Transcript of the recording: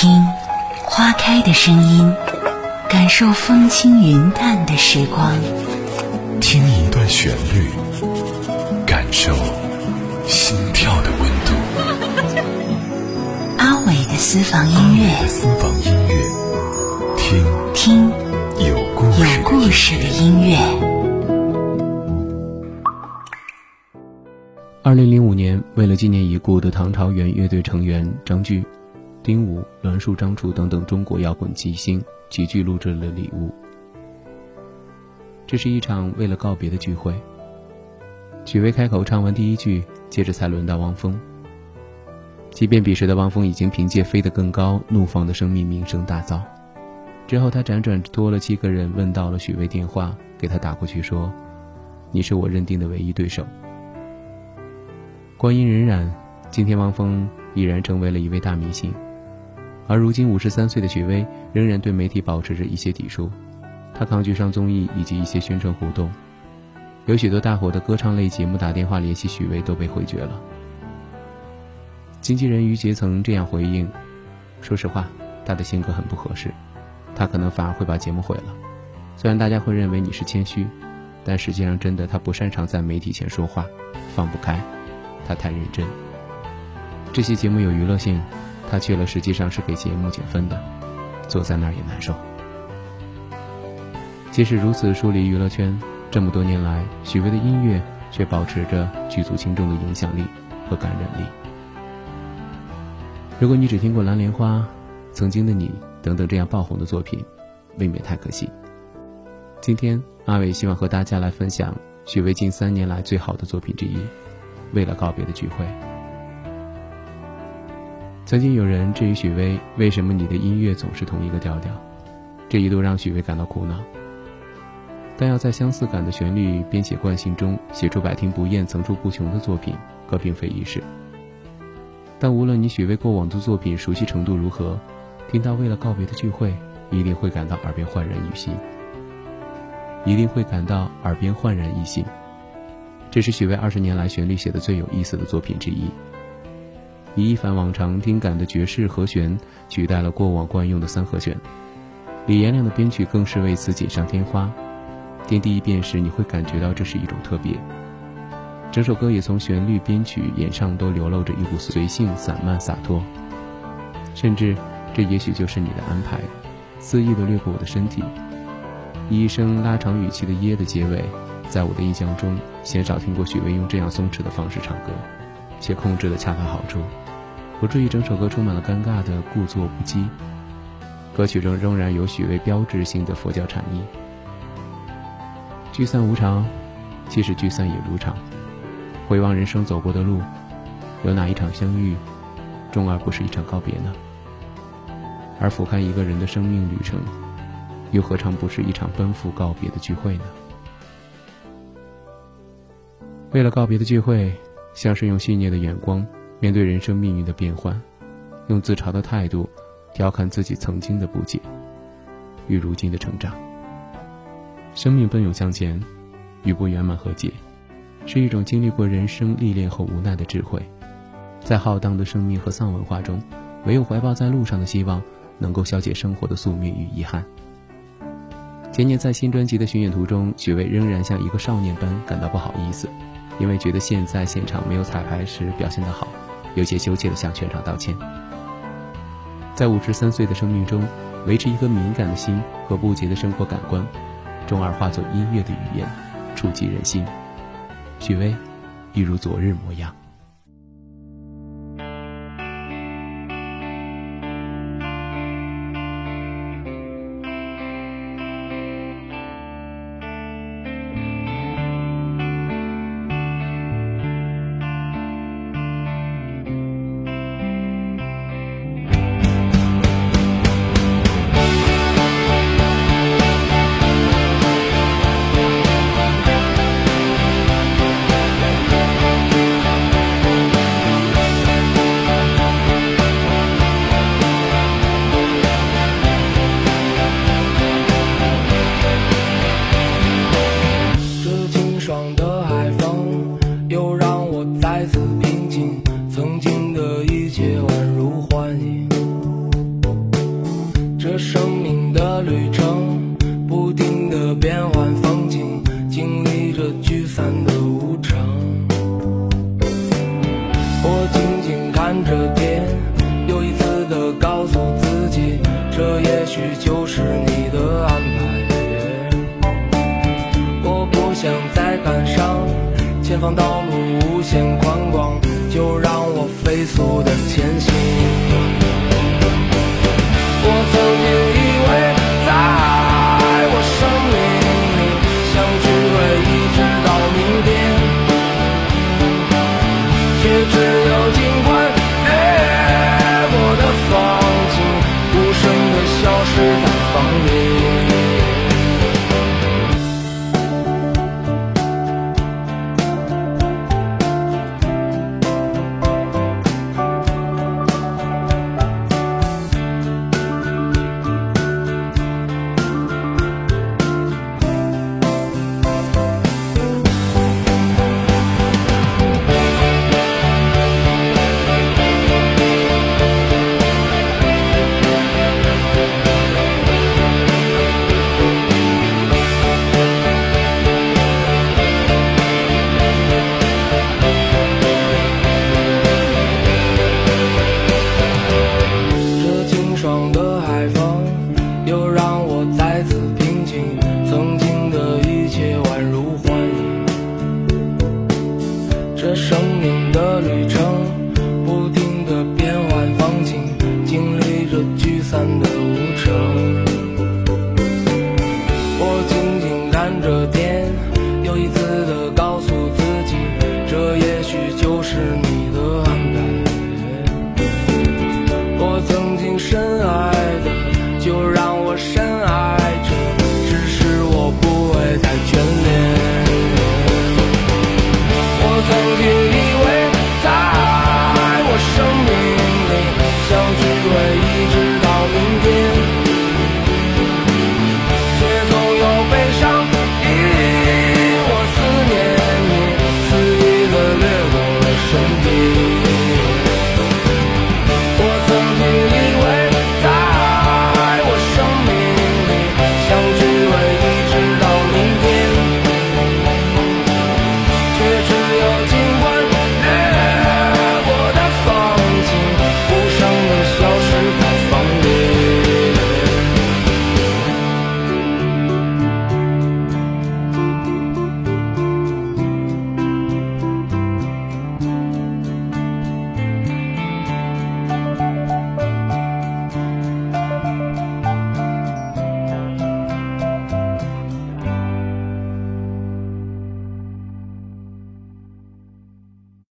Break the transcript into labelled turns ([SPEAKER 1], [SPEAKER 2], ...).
[SPEAKER 1] 听花开的声音，感受风轻云淡的时光。
[SPEAKER 2] 听一段旋律，感受心跳的温度。
[SPEAKER 1] 阿伟的私房音乐，
[SPEAKER 2] 私房音乐，听
[SPEAKER 1] 听
[SPEAKER 2] 有故事
[SPEAKER 1] 有故事的音乐。
[SPEAKER 3] 二零零五年，为了纪念已故的唐朝元乐队成员张炬、丁武、栾树、张楚等等中国摇滚巨星，齐聚录制了《礼物》。这是一场为了告别的聚会。许巍开口唱完第一句，接着才轮到汪峰。即便彼时的汪峰已经凭借《飞得更高》《怒放的生命》名声大噪，之后他辗转托了七个人问到了许巍电话，给他打过去说：“你是我认定的唯一对手。”光阴荏苒，今天汪峰已然成为了一位大明星，而如今五十三岁的许巍仍然对媒体保持着一些抵触，他抗拒上综艺以及一些宣传活动，有许多大火的歌唱类节目打电话联系许巍都被回绝了。经纪人于杰曾这样回应：“说实话，他的性格很不合适，他可能反而会把节目毁了。虽然大家会认为你是谦虚，但实际上真的他不擅长在媒体前说话，放不开。”他太认真。这些节目有娱乐性，他去了实际上是给节目减分的，坐在那儿也难受。即使如此疏离娱乐圈，这么多年来，许巍的音乐却保持着举足轻重的影响力和感染力。如果你只听过《蓝莲花》《曾经的你》等等这样爆红的作品，未免太可惜。今天，阿伟希望和大家来分享许巍近三年来最好的作品之一。为了告别的聚会，曾经有人质疑许巍为什么你的音乐总是同一个调调，这一度让许巍感到苦恼。但要在相似感的旋律编写惯性中写出百听不厌、层出不穷的作品，可并非易事。但无论你许巍过往的作品熟悉程度如何，听到《为了告别的聚会》，一定会感到耳边焕然一新，一定会感到耳边焕然一新。这是许巍二十年来旋律写的最有意思的作品之一，以一反往常听感的爵士和弦取代了过往惯用的三和弦。李延亮的编曲更是为此锦上添花。听第一遍时，你会感觉到这是一种特别。整首歌也从旋律、编曲、演唱都流露着一股随性、散漫、洒脱。甚至，这也许就是你的安排，肆意的掠过我的身体，以一声拉长语气的耶的结尾。在我的印象中，鲜少听过许巍用这样松弛的方式唱歌，且控制的恰到好处，不至于整首歌充满了尴尬的故作不羁。歌曲中仍然有许巍标志性的佛教禅意。聚散无常，其实聚散也如常。回望人生走过的路，有哪一场相遇，终而不是一场告别呢？而俯瞰一个人的生命旅程，又何尝不是一场奔赴告别的聚会呢？为了告别的聚会，像是用细腻的眼光面对人生命运的变幻，用自嘲的态度调侃自己曾经的不解与如今的成长。生命奔涌向前，与不圆满和解，是一种经历过人生历练后无奈的智慧。在浩荡的生命和丧文化中，唯有怀抱在路上的希望，能够消解生活的宿命与遗憾。前年在新专辑的巡演途中，许巍仍然像一个少年般感到不好意思。因为觉得现在现场没有彩排时表现得好，有些羞怯地向全场道歉。在五十三岁的生命中，维持一颗敏感的心和不竭的生活感官，终而化作音乐的语言，触及人心。许巍，一如昨日模样。
[SPEAKER 4] 想再赶上。前方道路无限宽广，就让我飞速的前行。我曾经。这生命的旅程。曾经以为在我生命里相聚会一直到明天。却总有悲伤因我思念你肆意的掠过了身体